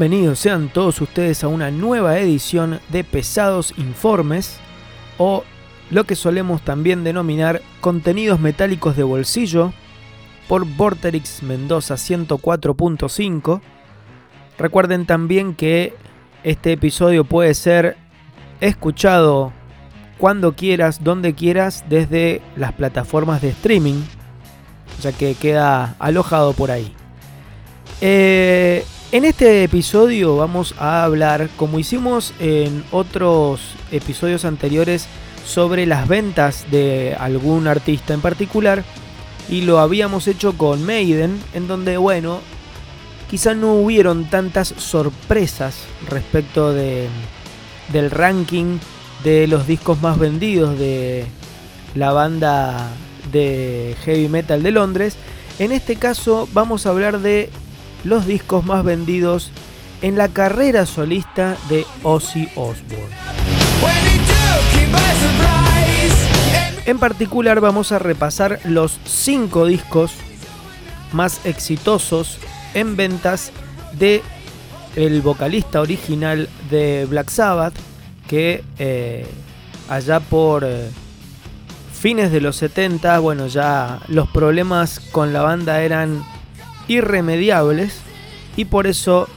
Bienvenidos sean todos ustedes a una nueva edición de Pesados Informes o lo que solemos también denominar contenidos metálicos de bolsillo por Vorterix Mendoza 104.5. Recuerden también que este episodio puede ser escuchado cuando quieras, donde quieras, desde las plataformas de streaming, ya que queda alojado por ahí. Eh, en este episodio vamos a hablar, como hicimos en otros episodios anteriores, sobre las ventas de algún artista en particular. Y lo habíamos hecho con Maiden, en donde, bueno, quizá no hubieron tantas sorpresas respecto de, del ranking de los discos más vendidos de la banda de heavy metal de Londres. En este caso vamos a hablar de los discos más vendidos en la carrera solista de Ozzy Osbourne. En particular vamos a repasar los 5 discos más exitosos en ventas de el vocalista original de Black Sabbath que eh, allá por eh, fines de los 70, bueno, ya los problemas con la banda eran irremediables y por eso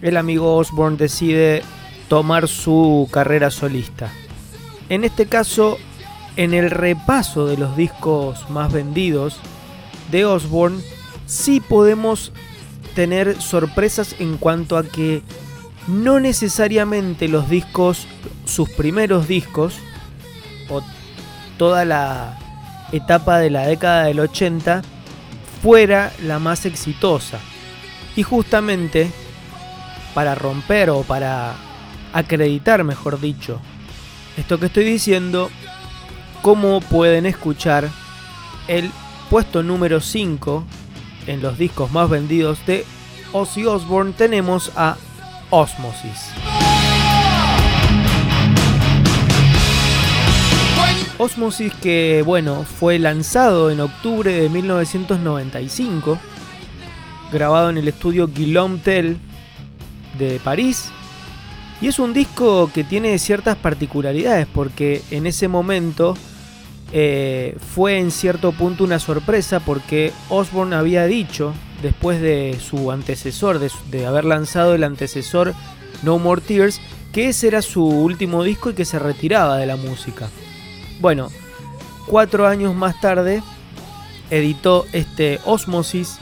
el amigo Osborne decide tomar su carrera solista. En este caso, en el repaso de los discos más vendidos de Osborne, sí podemos tener sorpresas en cuanto a que no necesariamente los discos, sus primeros discos, o toda la etapa de la década del 80, fuera la más exitosa. Y justamente para romper o para acreditar, mejor dicho, esto que estoy diciendo, como pueden escuchar el puesto número 5 en los discos más vendidos de Ozzy Osbourne, tenemos a Osmosis. Osmosis que, bueno, fue lanzado en octubre de 1995, grabado en el estudio Guillaume Tell de París. Y es un disco que tiene ciertas particularidades porque en ese momento eh, fue en cierto punto una sorpresa porque Osborne había dicho, después de su antecesor, de, de haber lanzado el antecesor No More Tears, que ese era su último disco y que se retiraba de la música. Bueno, cuatro años más tarde editó este Osmosis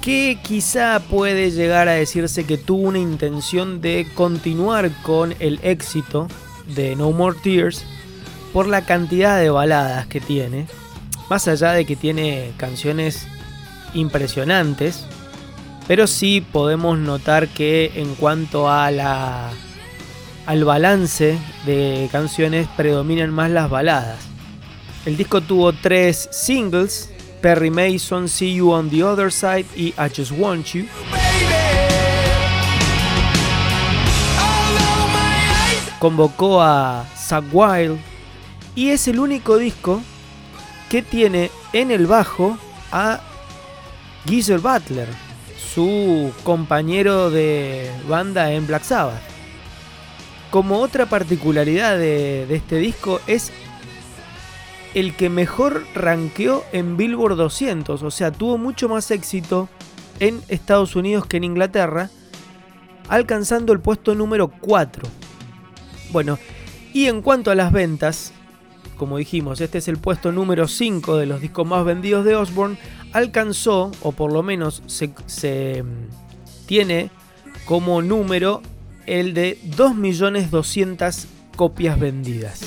que quizá puede llegar a decirse que tuvo una intención de continuar con el éxito de No More Tears por la cantidad de baladas que tiene, más allá de que tiene canciones impresionantes, pero sí podemos notar que en cuanto a la al balance de canciones predominan más las baladas. El disco tuvo tres singles, Perry Mason, See You on the Other Side y I Just Want You. Convocó a Zach Wild y es el único disco que tiene en el bajo a Geezer Butler, su compañero de banda en Black Sabbath. Como otra particularidad de, este disco es el que mejor rankeó en Billboard 200, o sea, tuvo mucho más éxito en Estados Unidos que en Inglaterra, alcanzando el puesto número 4. Bueno, y en cuanto a las ventas, como dijimos, este es el puesto número 5 de los discos más vendidos de Osborne, alcanzó, o por lo menos se, se mm, tiene como número el de 2.200.000 copias vendidas.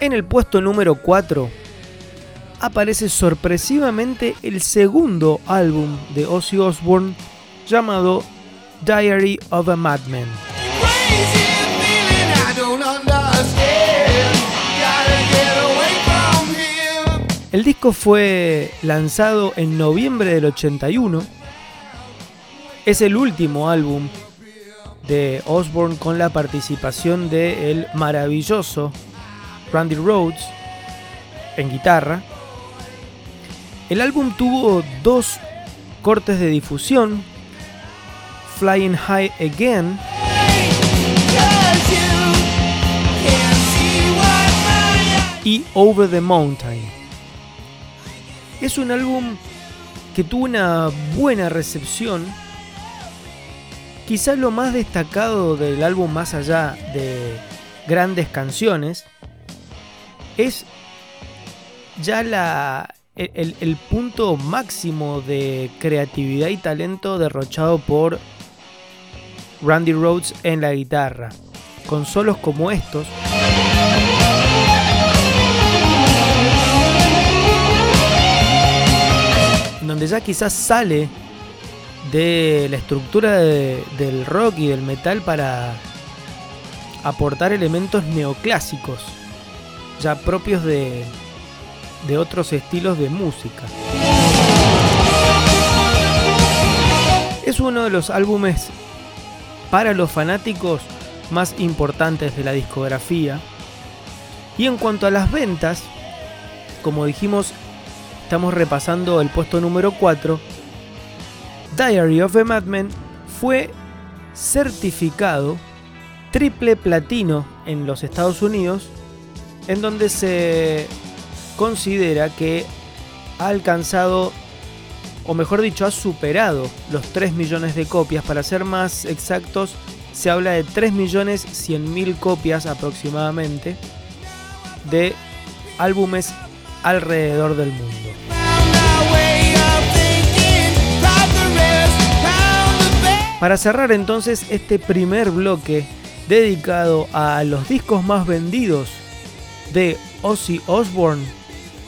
En el puesto número 4 aparece sorpresivamente el segundo álbum de Ozzy Osbourne llamado Diary of a Madman. El disco fue lanzado en noviembre del 81. Es el último álbum de Osborne con la participación de el maravilloso Randy Rhodes en guitarra. El álbum tuvo dos cortes de difusión, Flying High Again y Over the Mountain. Es un álbum que tuvo una buena recepción. Quizás lo más destacado del álbum más allá de grandes canciones es ya el, el, punto máximo de creatividad y talento derrochado por Randy Rhodes en la guitarra. Con solos como estos. Donde ya quizás sale de la estructura de, del rock y del metal para aportar elementos neoclásicos, ya propios de, de otros estilos de música. Es uno de los álbumes para los fanáticos más importantes de la discografía. Y en cuanto a las ventas, como dijimos, estamos repasando el puesto número 4. Diary of a Madman fue certificado triple platino en los Estados Unidos, en donde se considera que ha alcanzado, o mejor dicho, ha superado los 3 millones de copias. Para ser más exactos, se habla de 3 millones 100 mil copias aproximadamente de álbumes alrededor del mundo. Para cerrar entonces este primer bloque dedicado a los discos más vendidos de Ozzy Osbourne,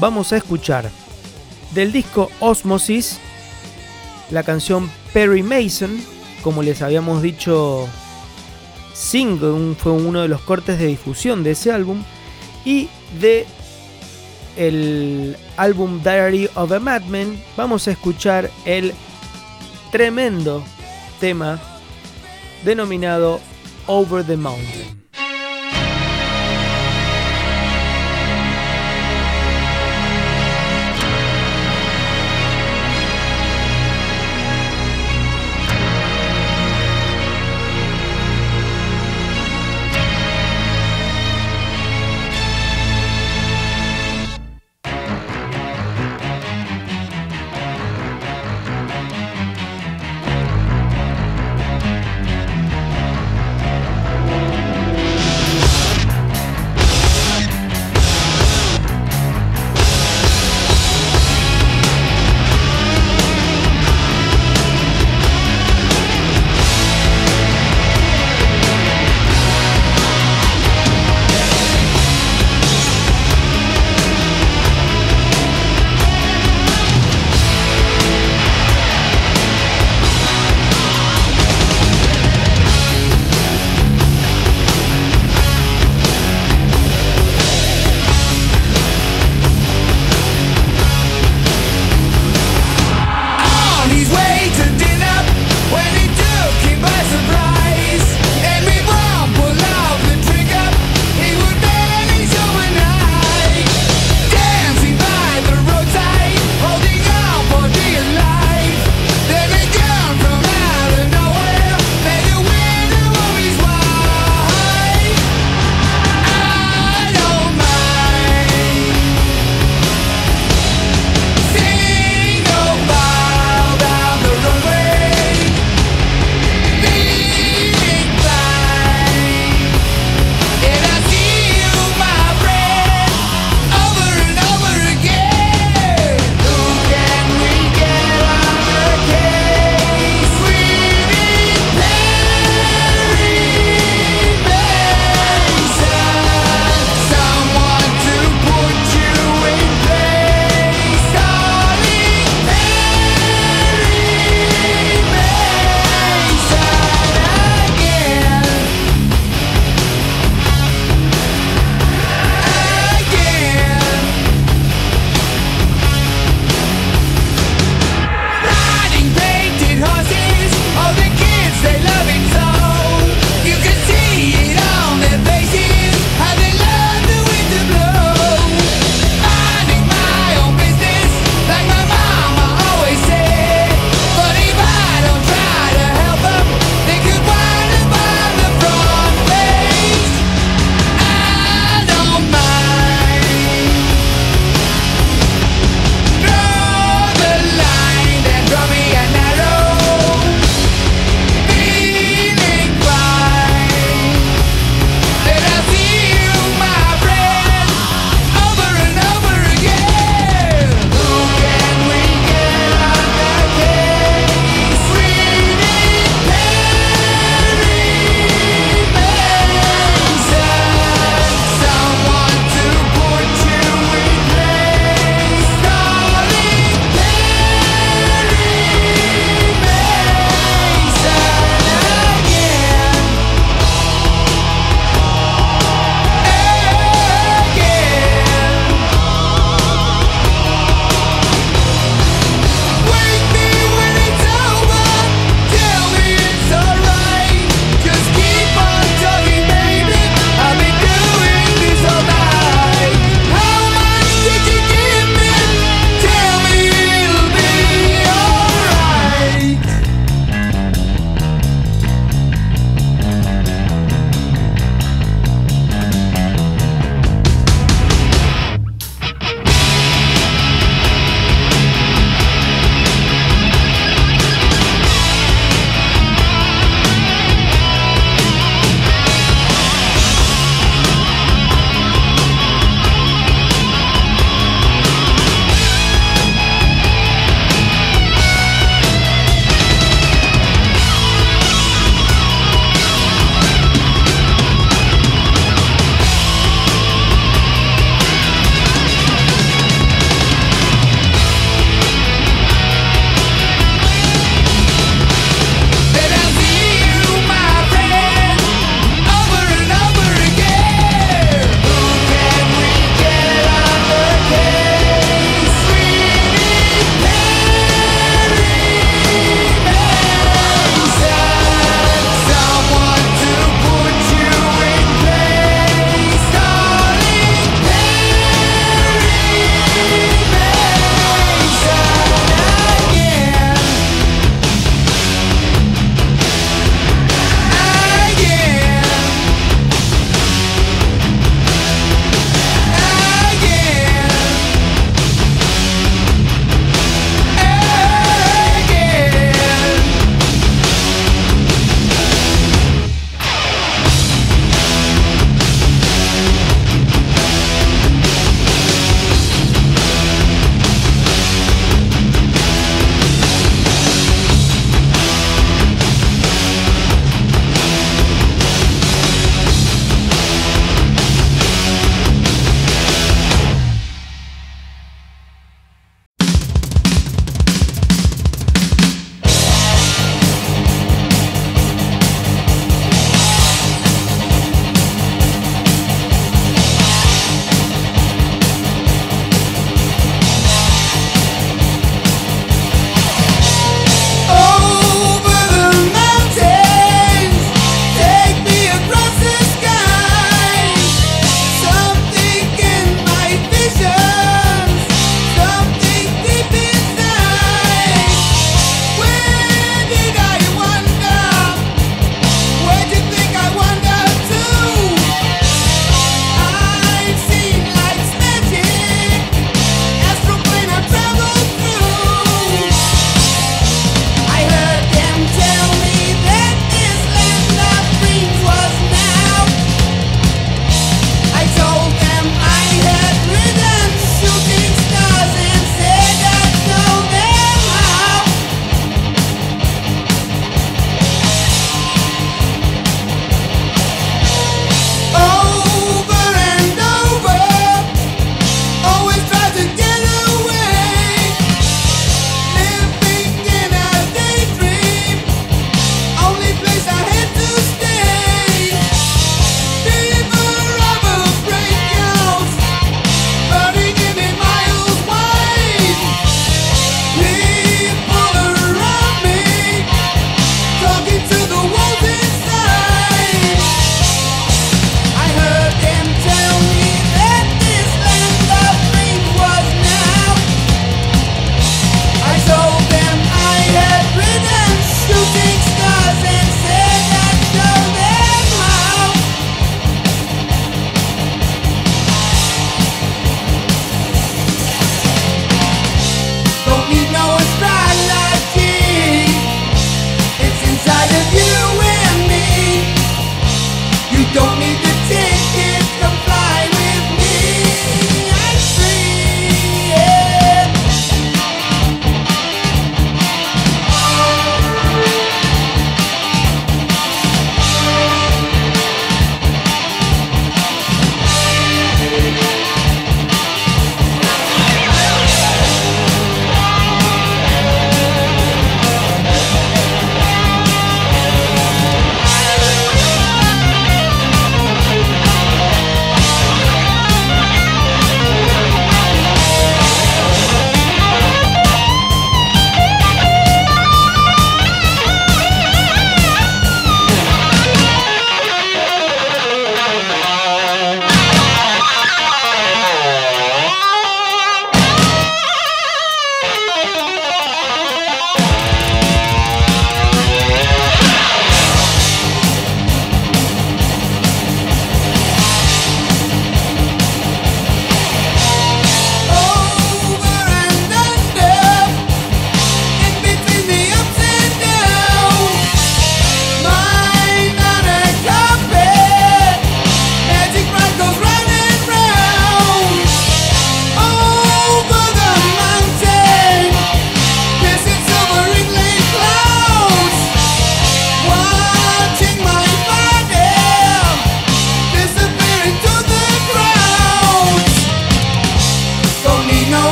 vamos a escuchar del disco Osmosis la canción Perry Mason, como les habíamos dicho, single, fue uno de los cortes de difusión de ese álbum, y de el álbum Diary of a Madman vamos a escuchar el tremendo tema denominado Over the Mountain.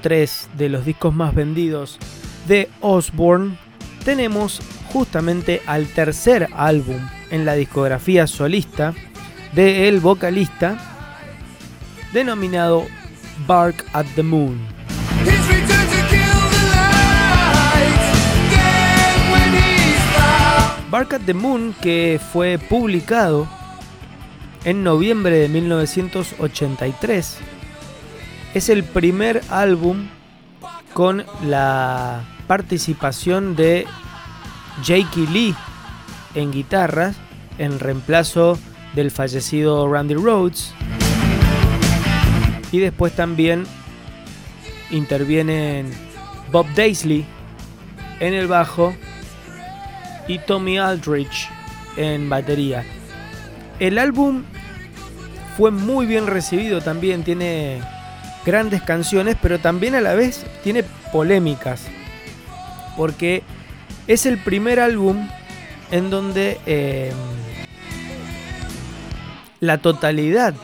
3 de los discos más vendidos de Osborne tenemos justamente al tercer álbum en la discografía solista de el vocalista denominado Bark at the Moon. Bark at the Moon que fue publicado en noviembre de 1983 es el primer álbum con la participación de Jakey Lee en guitarras en reemplazo del fallecido Randy Rhodes. Y después también intervienen Bob Daisley en el bajo y Tommy Aldrich en batería. El álbum fue muy bien recibido también, tiene grandes canciones, pero también a la vez tiene polémicas, porque es el primer álbum en donde em, la totalidad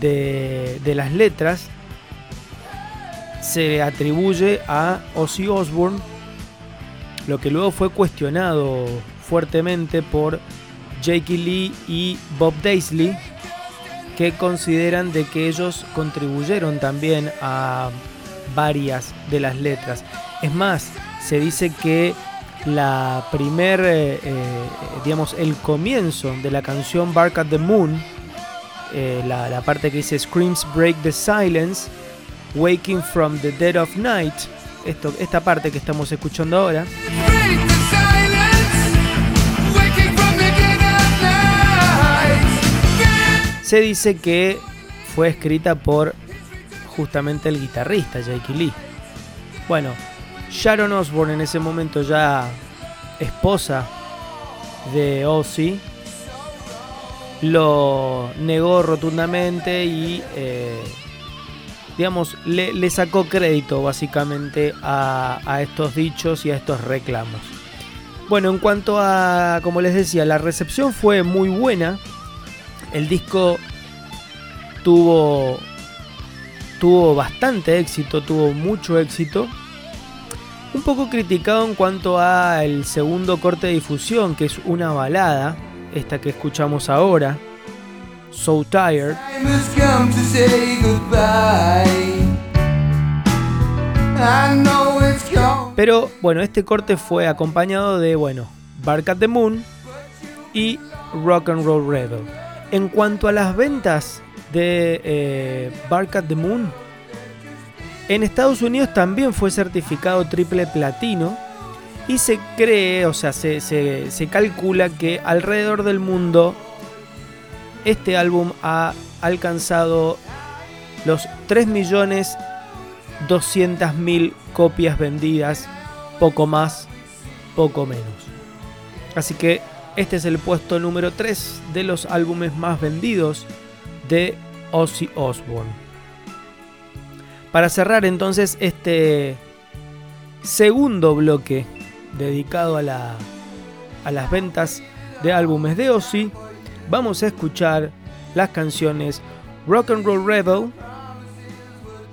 de, las letras se atribuye a Ozzy Osbourne, lo que luego fue cuestionado fuertemente por Jake Lee y Bob Daisley, que consideran de que ellos contribuyeron también a varias de las letras. Es más, se dice que la primer, eh, eh, digamos, el comienzo de la canción Bark at the Moon, eh, la, parte que dice Screams Break the Silence, Waking from the Dead of Night, esta parte que estamos escuchando ahora. Se dice que fue escrita por justamente el guitarrista Jake Lee. Bueno, Sharon Osbourne en ese momento ya esposa de Ozzy lo negó rotundamente y eh, digamos le, sacó crédito básicamente a, a estos dichos y a estos reclamos. Bueno, en cuanto a, como les decía, la recepción fue muy buena. El disco tuvo tuvo bastante éxito, tuvo mucho éxito un poco criticado en cuanto a el segundo corte de difusión, que es una balada, esta que escuchamos ahora, So Tired. Pero bueno, este corte fue acompañado de, bueno, Bark at the Moon y Rock and Roll Rebel. En cuanto a las ventas de eh, Bark at the Moon, en Estados Unidos también fue certificado triple platino y se cree, o sea, se, calcula que alrededor del mundo este álbum ha alcanzado los 3.200.000 copias vendidas, poco más, poco menos. Así que este es el puesto número 3 de los álbumes más vendidos de Ozzy Osbourne. Para cerrar entonces este segundo bloque dedicado a, a las ventas de álbumes de Ozzy, vamos a escuchar las canciones Rock and Roll Rebel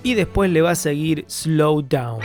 y después le va a seguir Slow Down.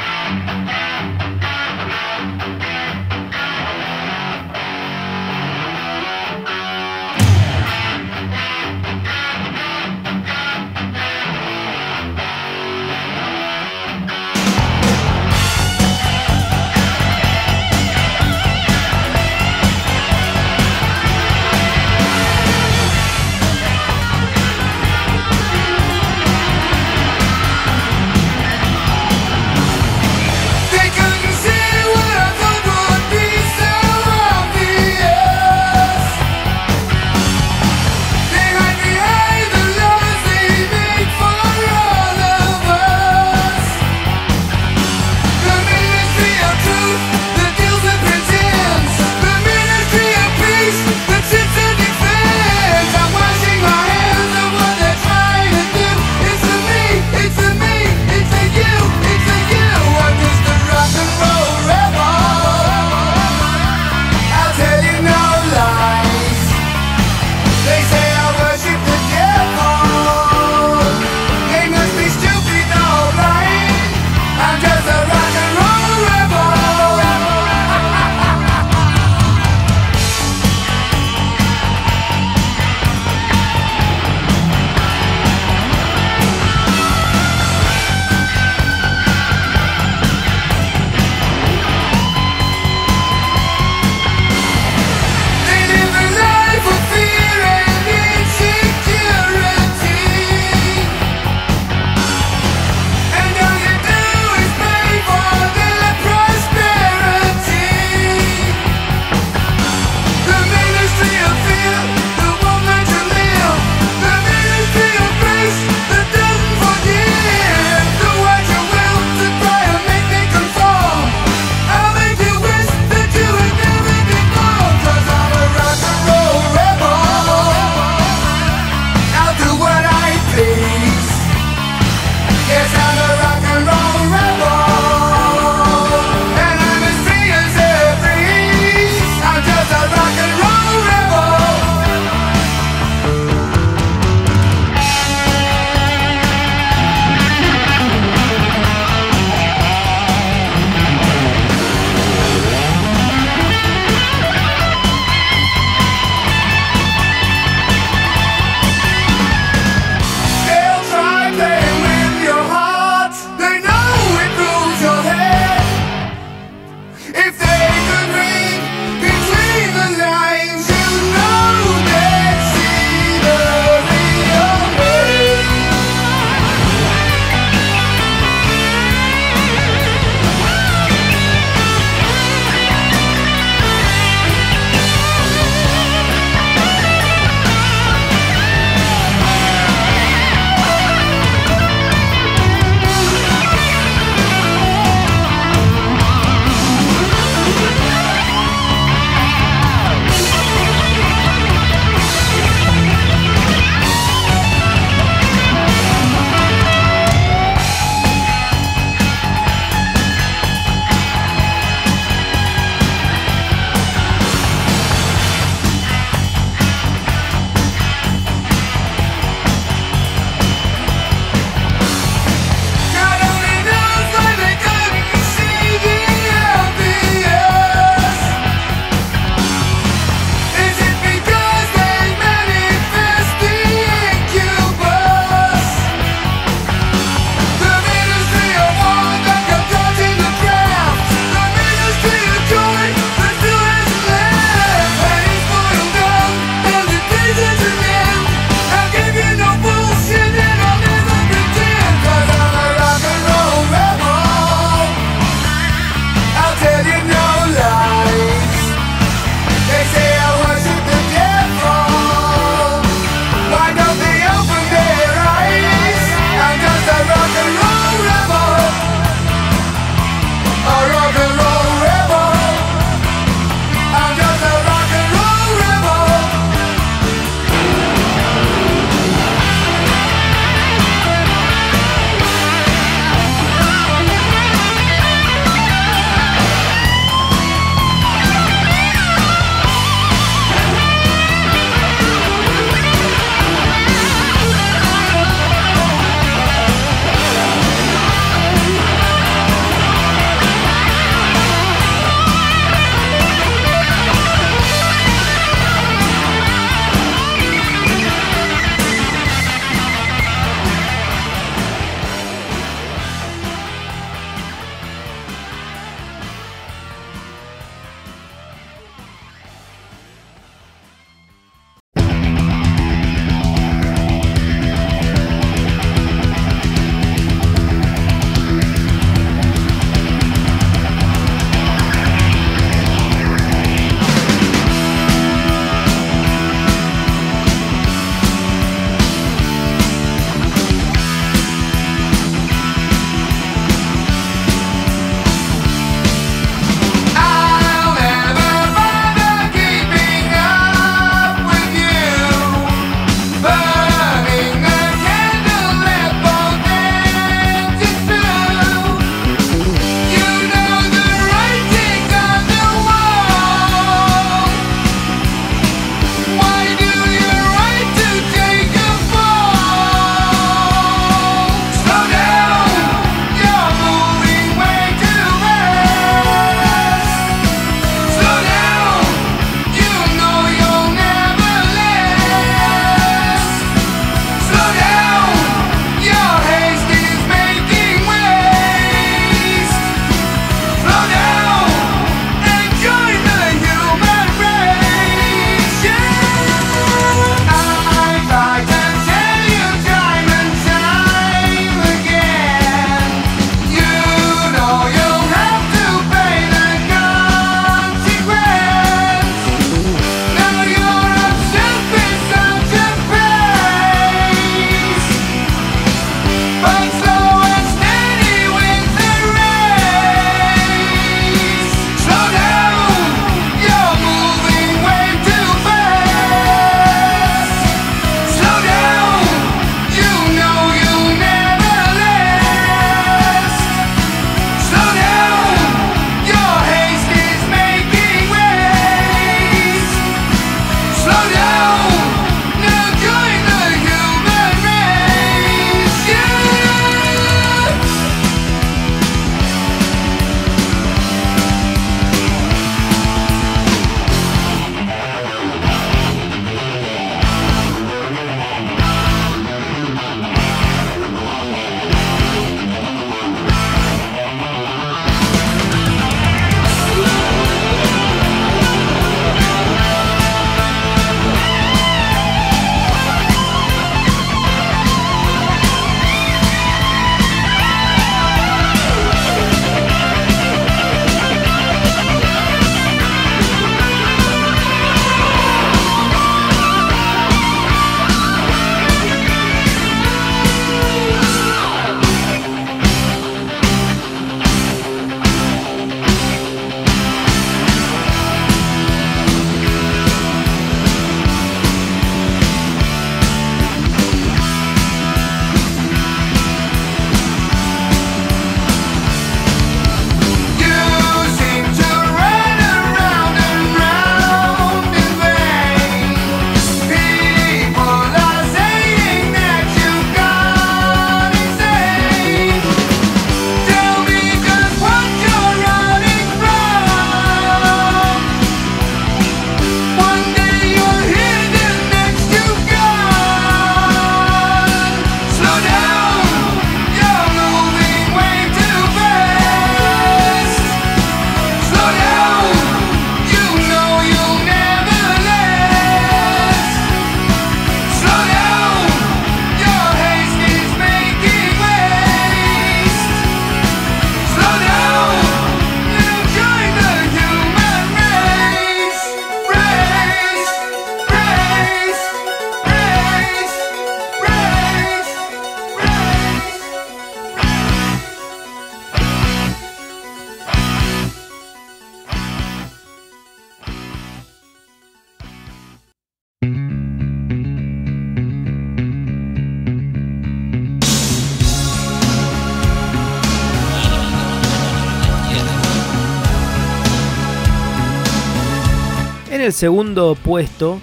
Segundo puesto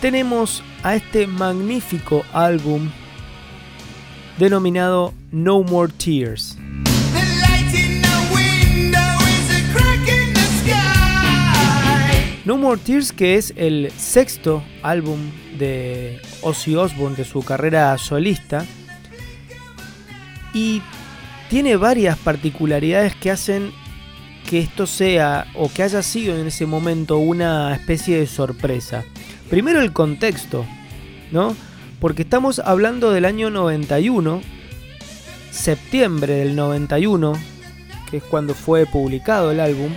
tenemos a este magnífico álbum denominado No More Tears. No More Tears, que es el sexto álbum de Ozzy Osbourne de su carrera solista. Y tiene varias particularidades que hacen que esto sea o que haya sido en ese momento una especie de sorpresa. Primero el contexto, ¿no? Porque estamos hablando del año 91, septiembre del 91, que es cuando fue publicado el álbum.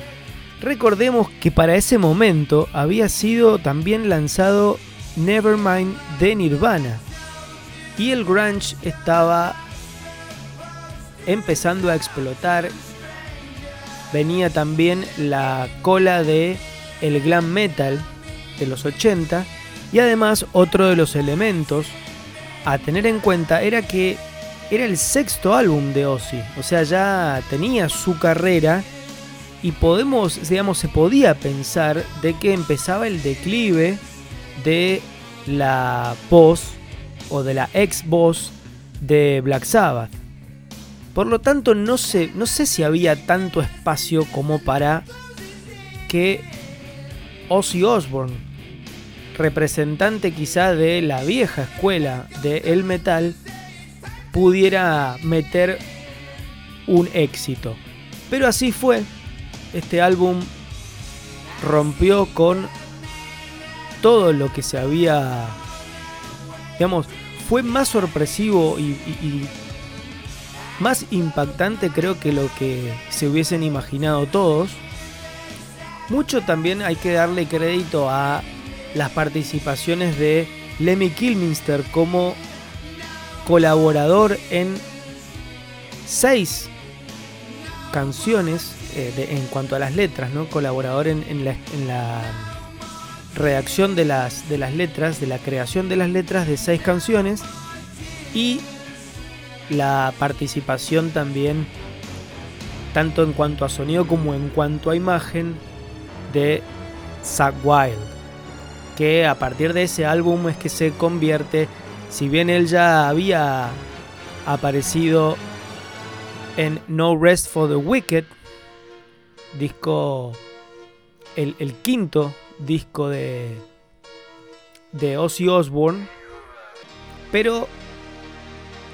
Recordemos que para ese momento había sido también lanzado Nevermind de Nirvana. Y el grunge estaba empezando a explotar. Venía también la cola de el glam metal de los 80 y además otro de los elementos a tener en cuenta era que era el sexto álbum de Ozzy, o sea, ya tenía su carrera y podemos, digamos, se podía pensar de que empezaba el declive de la voz o de la ex voz de Black Sabbath. Por lo tanto, no sé, no sé si había tanto espacio como para que Ozzy Osbourne, representante quizá de la vieja escuela de el metal, pudiera meter un éxito. Pero así fue, este álbum rompió con todo lo que se había, digamos, fue más sorpresivo y, más impactante creo que lo que se hubiesen imaginado todos. Mucho también hay que darle crédito a las participaciones de Lemmy Kilminster como colaborador en seis canciones eh, en cuanto a las letras, ¿no? Colaborador en, la, redacción de las, de las letras, de la creación de las letras de seis canciones y la participación también, tanto en cuanto a sonido como en cuanto a imagen, de Zack Wild, que a partir de ese álbum es que se convierte, si bien él ya había aparecido en No Rest for the Wicked, disco, el, quinto disco de, de Ozzy Osbourne, pero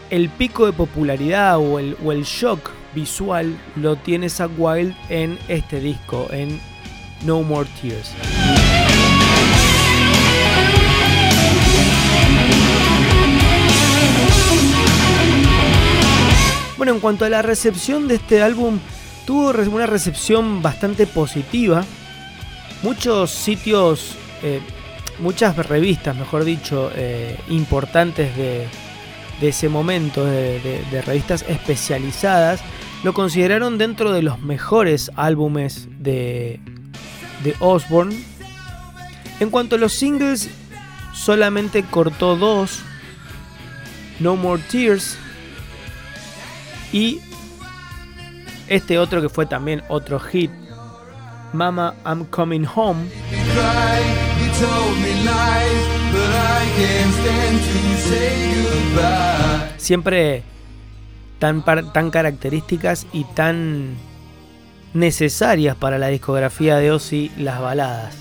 el pico de popularidad o el, shock visual lo tiene Zack Wild en este disco, en No More Tears. Bueno, en cuanto a la recepción de este álbum, tuvo una recepción bastante positiva. Muchos sitios, eh, muchas revistas, mejor dicho, eh, importantes de, ese momento, de, revistas especializadas, lo consideraron dentro de los mejores álbumes de, de Osborne. En cuanto a los singles, solamente cortó dos, No More Tears y este otro que fue también otro hit, Mama I'm Coming Home. Siempre tan, tan características y tan necesarias para la discografía de Ozzy las baladas.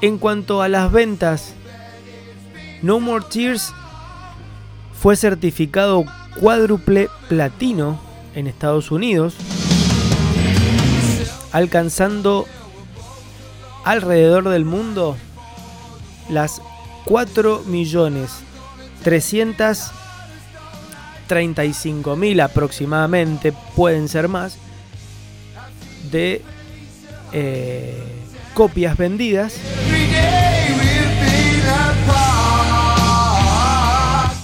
En cuanto a las ventas, No More Tears fue certificado cuádruple platino en Estados Unidos, alcanzando alrededor del mundo las 4 millones 335 mil aproximadamente, pueden ser más, de eh, copias vendidas.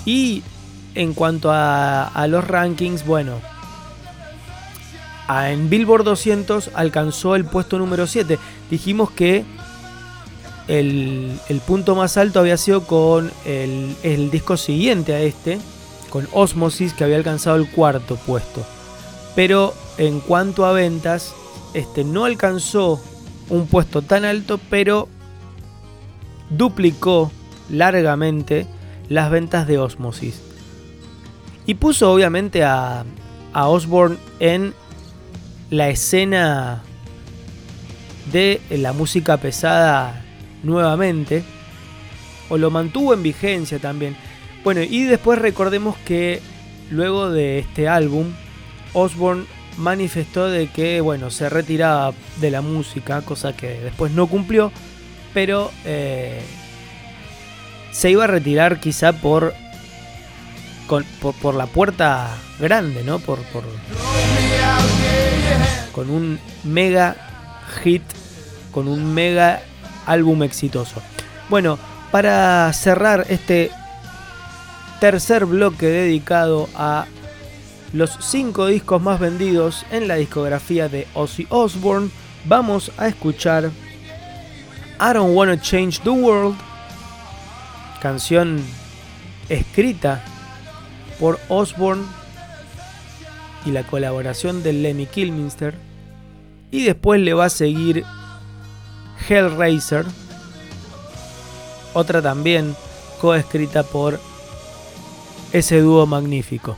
Y en cuanto a, a los rankings, bueno, en Billboard 200 alcanzó el puesto número 7. Dijimos que el, punto más alto había sido con el, disco siguiente a este, con Osmosis, que había alcanzado el cuarto puesto. Pero en cuanto a ventas, este no alcanzó un puesto tan alto, pero duplicó largamente las ventas de Osmosis. Y puso obviamente a, a Osborne en la escena de la música pesada nuevamente. O lo mantuvo en vigencia también. Bueno, y después recordemos que luego de este álbum, Osborne manifestó de que bueno, se retiraba de la música, cosa que después no cumplió, pero eh, se iba a retirar quizá por, por, la puerta grande, ¿no? Por, por, con un mega hit, con un mega álbum exitoso. Bueno, para cerrar este tercer bloque dedicado a los 5 discos más vendidos en la discografía de Ozzy Osbourne, vamos a escuchar I Don't Wanna Change the World, canción escrita por Osbourne y la colaboración de Lemmy Kilminster. Y después le va a seguir Hellraiser, otra también coescrita por ese dúo magnífico.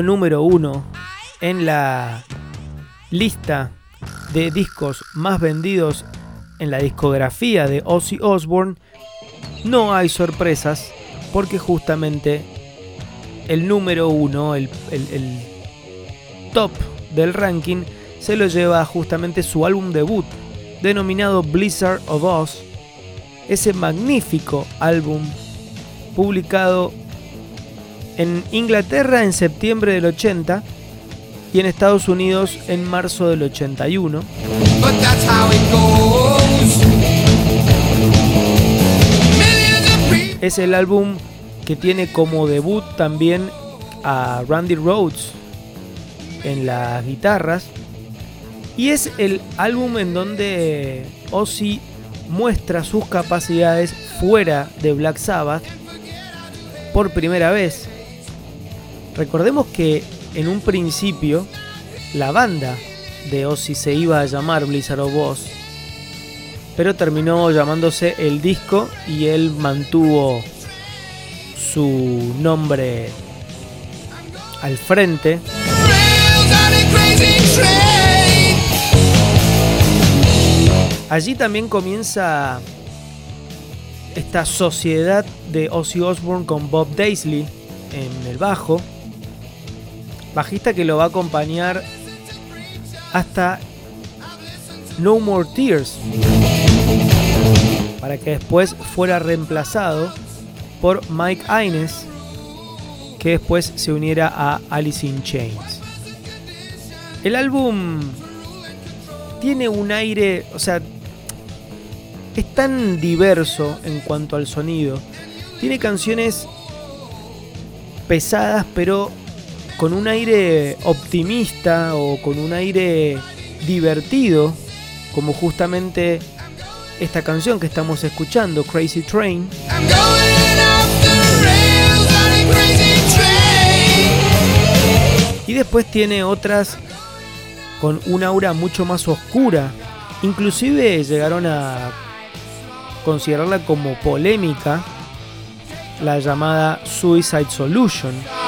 Número uno en la lista de discos más vendidos en la discografía de Ozzy Osbourne, no hay sorpresas porque justamente el número uno, el, top del ranking, se lo lleva justamente su álbum debut, denominado Blizzard of Oz, ese magnífico álbum publicado en Inglaterra en septiembre del 80 y en Estados Unidos en marzo del 81. Es el álbum que tiene como debut también a Randy Rhodes en las guitarras. Y es el álbum en donde Ozzy muestra sus capacidades fuera de Black Sabbath por primera vez. Recordemos que en un principio la banda de Ozzy se iba a llamar Blizzard of Oz, pero terminó llamándose el disco y él mantuvo su nombre al frente. Allí también comienza esta sociedad de Ozzy Osbourne con Bob Daisley en el bajo, bajista que lo va a acompañar hasta No More Tears, para que después fuera reemplazado por Mike Ines, que después se uniera a Alice in Chains. El álbum tiene un aire, o sea, es tan diverso en cuanto al sonido. Tiene canciones pesadas, pero con un aire optimista o con un aire divertido, como justamente esta canción que estamos escuchando, Crazy Train. Y después tiene otras con una aura mucho más oscura. Inclusive llegaron a considerarla como polémica la llamada Suicide Solution.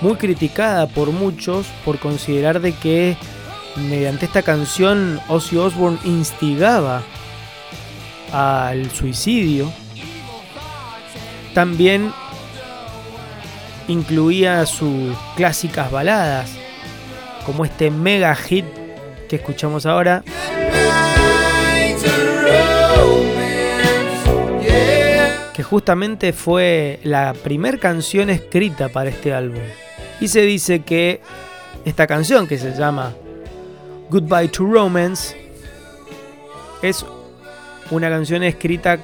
Muy criticada por muchos por considerar de que mediante esta canción Ozzy Osbourne instigaba al suicidio. También incluía sus clásicas baladas, como este mega hit que escuchamos ahora. Que justamente fue la primera canción escrita para este álbum. Y se dice que esta canción que se llama Goodbye to Romance es una canción escrita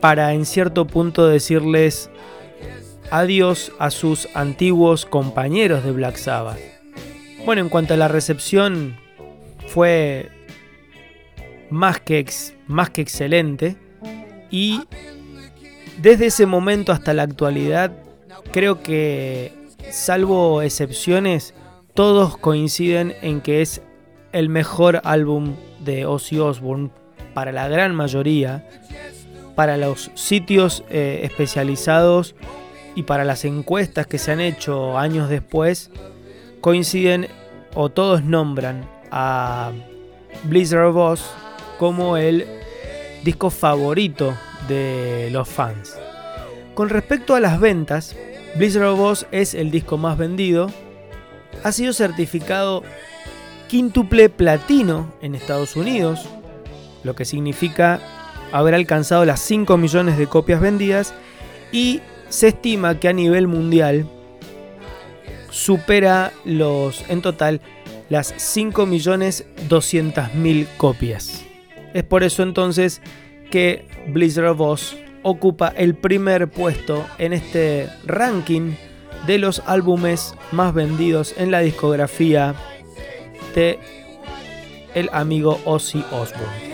para en cierto punto decirles adiós a sus antiguos compañeros de Black Sabbath. Bueno, en cuanto a la recepción, fue más que, más que excelente y desde ese momento hasta la actualidad creo que salvo excepciones todos coinciden en que es el mejor álbum de Ozzy Osbourne para la gran mayoría, para los sitios eh, especializados y para las encuestas que se han hecho años después, coinciden o todos nombran a Blizzard of Oz como el disco favorito de los fans. Con respecto a las ventas, Blizzard of Oz es el disco más vendido. Ha sido certificado quíntuple platino en Estados Unidos, lo que significa haber alcanzado las 5 millones de copias vendidas y se estima que a nivel mundial supera los en total las 5.200.000 copias. Es por eso entonces que Blizzard Oz ocupa el primer puesto en este ranking de los álbumes más vendidos en la discografía de el amigo Ozzy Osbourne.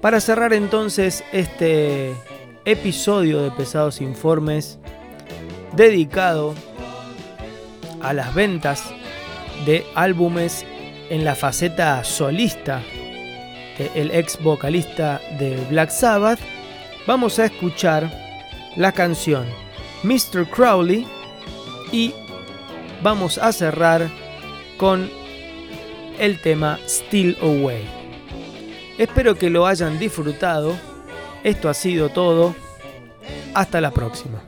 Para cerrar entonces este episodio de Pesados Informes dedicado a las ventas de álbumes en la faceta solista eh, el ex vocalista de Black Sabbath, vamos a escuchar la canción Mr. Crowley y vamos a cerrar con el tema Still Away. Espero que lo hayan disfrutado. Esto ha sido todo. Hasta la próxima.